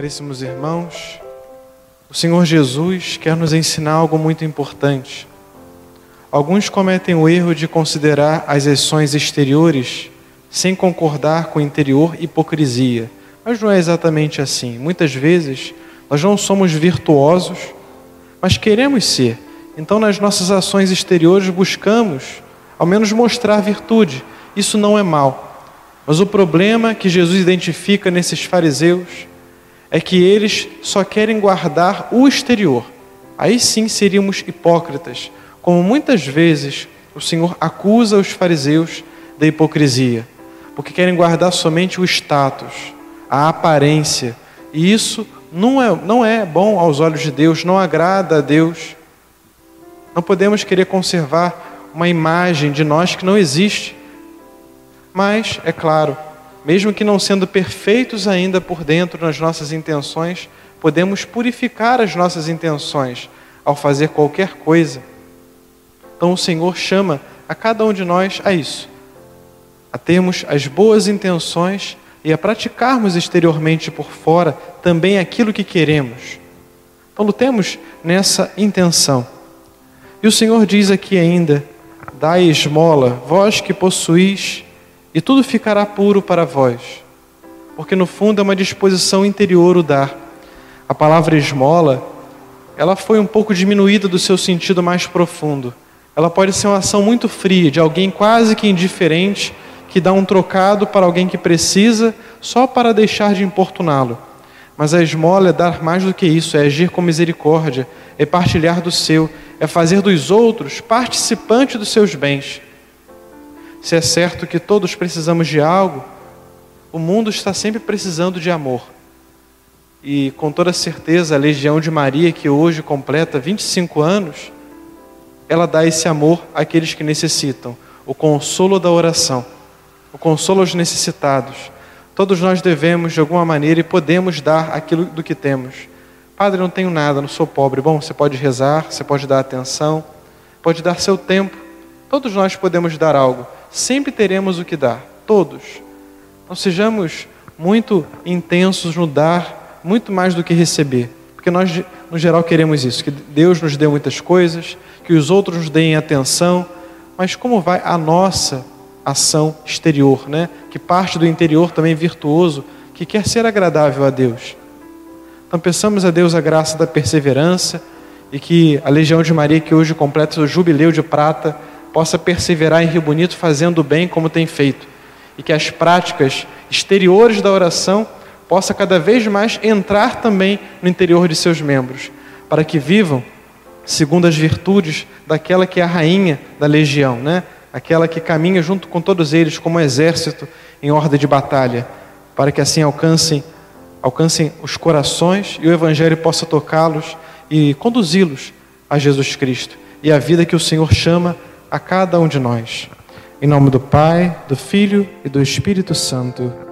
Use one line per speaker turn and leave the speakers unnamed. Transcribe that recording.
Caríssimos irmãos, o Senhor Jesus quer nos ensinar algo muito importante. Alguns cometem o erro de considerar as ações exteriores sem concordar com o interior hipocrisia. Mas não é exatamente assim. Muitas vezes nós não somos virtuosos, mas queremos ser. Então, nas nossas ações exteriores, buscamos ao menos mostrar virtude. Isso não é mal. Mas o problema que Jesus identifica nesses fariseus é que eles só querem guardar o exterior. Aí sim seríamos hipócritas, como muitas vezes o Senhor acusa os fariseus da hipocrisia, porque querem guardar somente o status, a aparência, e isso não é, não é bom aos olhos de Deus, não agrada a Deus. Não podemos querer conservar uma imagem de nós que não existe. Mas, é claro, mesmo que não sendo perfeitos ainda por dentro nas nossas intenções, podemos purificar as nossas intenções ao fazer qualquer coisa. Então o Senhor chama a cada um de nós a isso, a termos as boas intenções e a praticarmos exteriormente por fora também aquilo que queremos. Então lutemos nessa intenção. E o Senhor diz aqui ainda: Dai esmola, vós que possuís, e tudo ficará puro para vós. Porque no fundo é uma disposição interior o dar. A palavra esmola, ela foi um pouco diminuída do seu sentido mais profundo. Ela pode ser uma ação muito fria, de alguém quase que indiferente, que dá um trocado para alguém que precisa, só para deixar de importuná-lo. Mas a esmola é dar mais do que isso, é agir com misericórdia, é partilhar do seu, é fazer dos outros participantes dos seus bens. Se é certo que todos precisamos de algo, o mundo está sempre precisando de amor. E com toda certeza, a Legião de Maria, que hoje completa 25 anos, ela dá esse amor àqueles que necessitam, o consolo da oração, o consolo aos necessitados. Todos nós devemos, de alguma maneira, e podemos dar aquilo do que temos. Padre, não tenho nada, não sou pobre. Bom, você pode rezar, você pode dar atenção, pode dar seu tempo. Todos nós podemos dar algo sempre teremos o que dar, todos. Não sejamos muito intensos no dar, muito mais do que receber, porque nós, no geral, queremos isso: que Deus nos dê muitas coisas, que os outros nos deem atenção, mas como vai a nossa ação exterior, né? que parte do interior também virtuoso, que quer ser agradável a Deus? Então, peçamos a Deus a graça da perseverança e que a Legião de Maria, que hoje completa o jubileu de prata, possa perseverar em Rio Bonito fazendo o bem como tem feito e que as práticas exteriores da oração possa cada vez mais entrar também no interior de seus membros, para que vivam segundo as virtudes daquela que é a rainha da legião, né? Aquela que caminha junto com todos eles como um exército em ordem de batalha, para que assim alcancem alcancem os corações e o evangelho possa tocá-los e conduzi-los a Jesus Cristo e a vida que o Senhor chama a cada um de nós. Em nome do Pai, do Filho e do Espírito Santo.